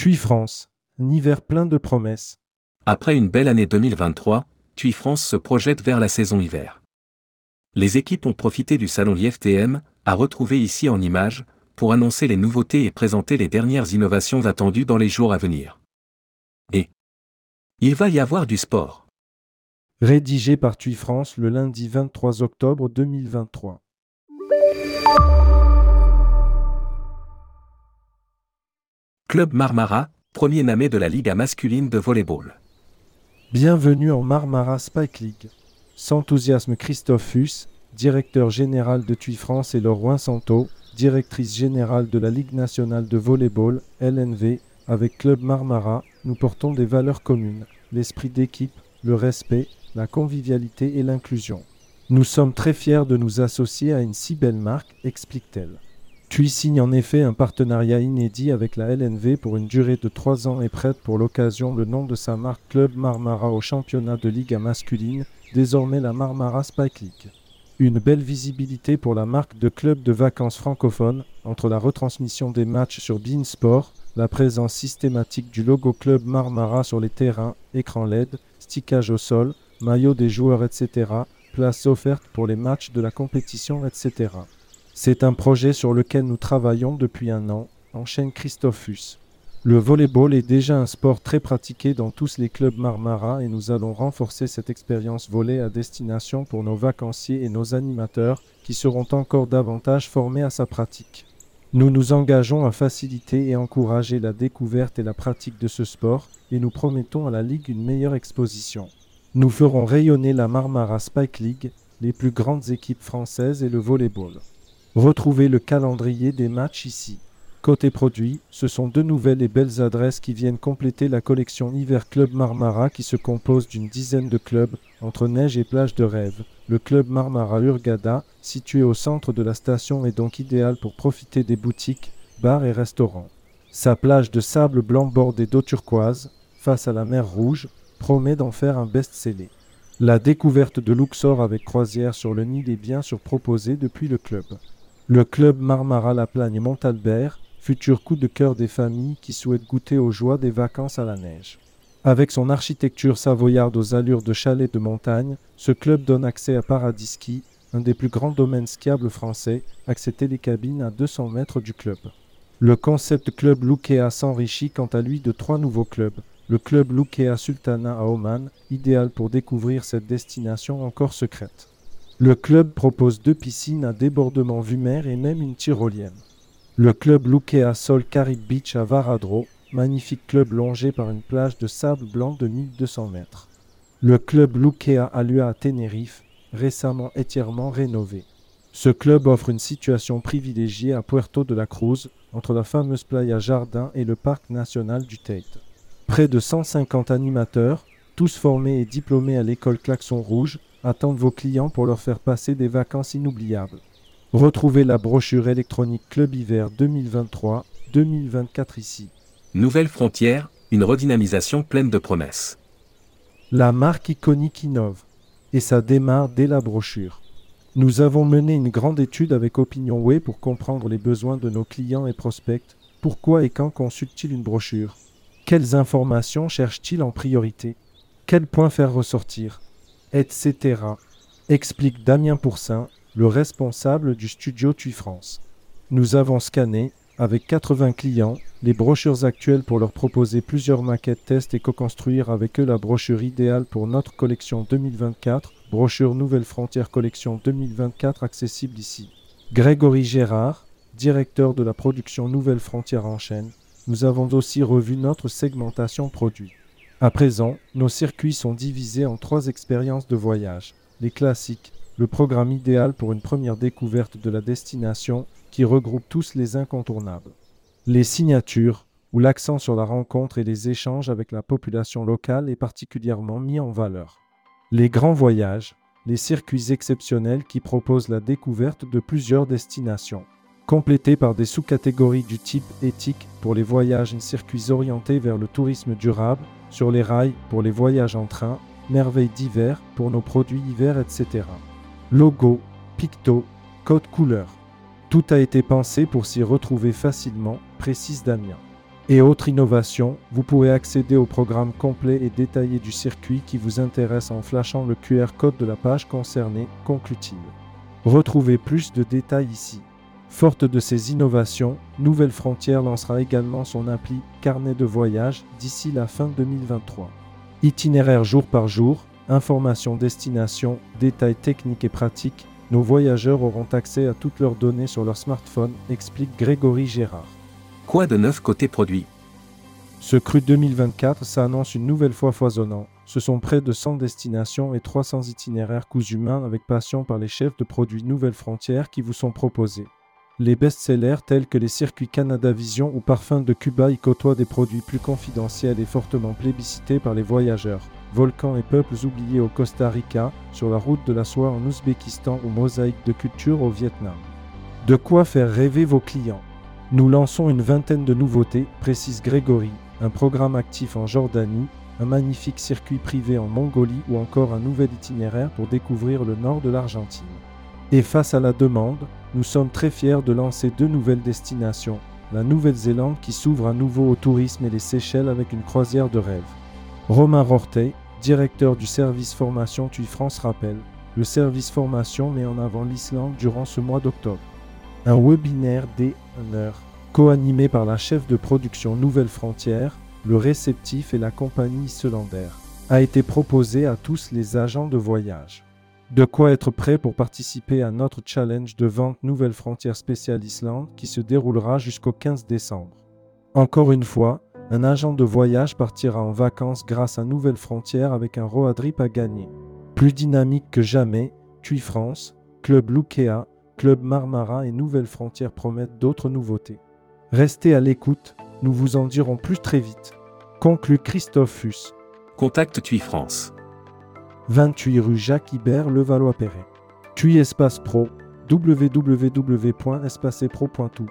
TUI France, un hiver plein de promesses. Après une belle année 2023, TUI France se projette vers la saison hiver. Les équipes ont profité du salon IFTM, à retrouver ici en images, pour annoncer les nouveautés et présenter les dernières innovations attendues dans les jours à venir. Et il va y avoir du sport. Rédigé par TUI France le lundi 23 octobre 2023. Club Marmara, premier namé de la Liga masculine de volleyball. Bienvenue en Marmara Spike League. S'enthousiasme Christophe Fuss, directeur général de TUI France et Laurent Santo, directrice générale de la Ligue nationale de volleyball, LNV, avec Club Marmara, nous portons des valeurs communes, l'esprit d'équipe, le respect, la convivialité et l'inclusion. Nous sommes très fiers de nous associer à une si belle marque, explique-t-elle. TUI signe en effet un partenariat inédit avec la LNV pour une durée de trois ans et prête pour l'occasion le nom de sa marque Club Marmara au championnat de Ligue masculine, désormais la Marmara Spike League. Une belle visibilité pour la marque de club de vacances francophone, entre la retransmission des matchs sur Beansport, la présence systématique du logo Club Marmara sur les terrains, écran LED, stickage au sol, maillot des joueurs, etc., place offerte pour les matchs de la compétition, etc. C'est un projet sur lequel nous travaillons depuis un an, enchaîne Christophus. Le volleyball est déjà un sport très pratiqué dans tous les clubs Marmara et nous allons renforcer cette expérience volée à destination pour nos vacanciers et nos animateurs qui seront encore davantage formés à sa pratique. Nous nous engageons à faciliter et encourager la découverte et la pratique de ce sport et nous promettons à la Ligue une meilleure exposition. Nous ferons rayonner la Marmara Spike League, les plus grandes équipes françaises et le volleyball. Retrouvez le calendrier des matchs ici. Côté produit, ce sont deux nouvelles et belles adresses qui viennent compléter la collection Hiver Club Marmara qui se compose d'une dizaine de clubs entre neige et plage de rêve. Le club Marmara Urgada, situé au centre de la station, est donc idéal pour profiter des boutiques, bars et restaurants. Sa plage de sable blanc bordée d'eau turquoise, face à la mer Rouge, promet d'en faire un best-seller. La découverte de Luxor avec croisière sur le Nil est bien surproposée depuis le club. Le club Marmara La Plagne Montalbert, futur coup de cœur des familles qui souhaitent goûter aux joies des vacances à la neige. Avec son architecture savoyarde aux allures de chalet de montagne, ce club donne accès à Paradis Ski, un des plus grands domaines skiables français, accès télécabine à 200 mètres du club. Le concept club Lukea s'enrichit quant à lui de trois nouveaux clubs. Le club Lukea Sultana à Oman, idéal pour découvrir cette destination encore secrète. Le club propose deux piscines à débordement vue mer et même une tyrolienne. Le club Lukea Sol Carib Beach à Varadro, magnifique club longé par une plage de sable blanc de 1200 mètres. Le club Lukea Alua à Tenerife, récemment entièrement rénové. Ce club offre une situation privilégiée à Puerto de la Cruz, entre la fameuse playa Jardin et le parc national du Tate. Près de 150 animateurs, tous formés et diplômés à l'école Klaxon Rouge, attendent vos clients pour leur faire passer des vacances inoubliables. Retrouvez la brochure électronique Club Hiver 2023-2024 ici. Nouvelle frontière, une redynamisation pleine de promesses. La marque iconique innove, et ça démarre dès la brochure. Nous avons mené une grande étude avec OpinionWay pour comprendre les besoins de nos clients et prospects. Pourquoi et quand consultent-ils une brochure? Quelles informations cherchent-ils en priorité? Quels points faire ressortir? Etc. explique Damien Pourcin, le responsable du studio TUI France. Nous avons scanné, avec 80 clients, les brochures actuelles pour leur proposer plusieurs maquettes tests et co-construire avec eux la brochure idéale pour notre collection 2024, brochure Nouvelle Frontière Collection 2024 accessible ici. Grégory Gérard, directeur de la production Nouvelle Frontière en chaîne, nous avons aussi revu notre segmentation produit. À présent, nos circuits sont divisés en trois expériences de voyage. Les classiques, le programme idéal pour une première découverte de la destination qui regroupe tous les incontournables. Les signatures, où l'accent sur la rencontre et les échanges avec la population locale est particulièrement mis en valeur. Les grands voyages, les circuits exceptionnels qui proposent la découverte de plusieurs destinations complétés par des sous-catégories du type éthique pour les voyages et circuits orientés vers le tourisme durable, sur les rails pour les voyages en train, merveilles d'hiver pour nos produits hiver, etc. Logo, picto, code couleur. Tout a été pensé pour s'y retrouver facilement, précise Damien. Et autre innovation, vous pourrez accéder au programme complet et détaillé du circuit qui vous intéresse en flashant le QR code de la page concernée, conclut-il. Retrouvez plus de détails ici. Forte de ces innovations, Nouvelle Frontière lancera également son appli Carnet de voyage d'ici la fin 2023. Itinéraire jour par jour, informations destination, détails techniques et pratiques, nos voyageurs auront accès à toutes leurs données sur leur smartphone, explique Grégory Gérard. Quoi de neuf côté produit? Ce cru 2024 s'annonce une nouvelle fois foisonnant. Ce sont près de 100 destinations et 300 itinéraires cousus humains avec passion par les chefs de produits Nouvelles Frontières qui vous sont proposés. Les best-sellers tels que les circuits Canada Vision ou Parfums de Cuba y côtoient des produits plus confidentiels et fortement plébiscités par les voyageurs. Volcans et peuples oubliés au Costa Rica, sur la route de la soie en Ouzbékistan ou mosaïque de culture au Vietnam. De quoi faire rêver vos clients nous lançons une vingtaine de nouveautés, précise Grégory, un programme actif en Jordanie, un magnifique circuit privé en Mongolie ou encore un nouvel itinéraire pour découvrir le nord de l'Argentine. Et face à la demande, nous sommes très fiers de lancer deux nouvelles destinations, la Nouvelle-Zélande qui s'ouvre à nouveau au tourisme et les Seychelles avec une croisière de rêve. Romain Rortey, directeur du service formation TUI France rappelle, le service formation met en avant l'Islande durant ce mois d'octobre. Un webinaire dès 1 heure, co-animé par la chef de production Nouvelle Frontière, le réceptif et la compagnie Islandaire, a été proposé à tous les agents de voyage. De quoi être prêt pour participer à notre challenge de vente Nouvelle Frontière spéciale Islande qui se déroulera jusqu'au 15 décembre. Encore une fois, un agent de voyage partira en vacances grâce à Nouvelle Frontière avec un roadtrip à gagner. Plus dynamique que jamais, TUI France, Club Lukea, Club Marmara et Nouvelle Frontière promettent d'autres nouveautés. Restez à l'écoute, nous vous en dirons plus très vite. Conclut Christophe Fuss. Contacte TUI France. 28 rue Jacques Ibert, Levallois-Perret. TUI Espace Pro, www.espacepro.tout.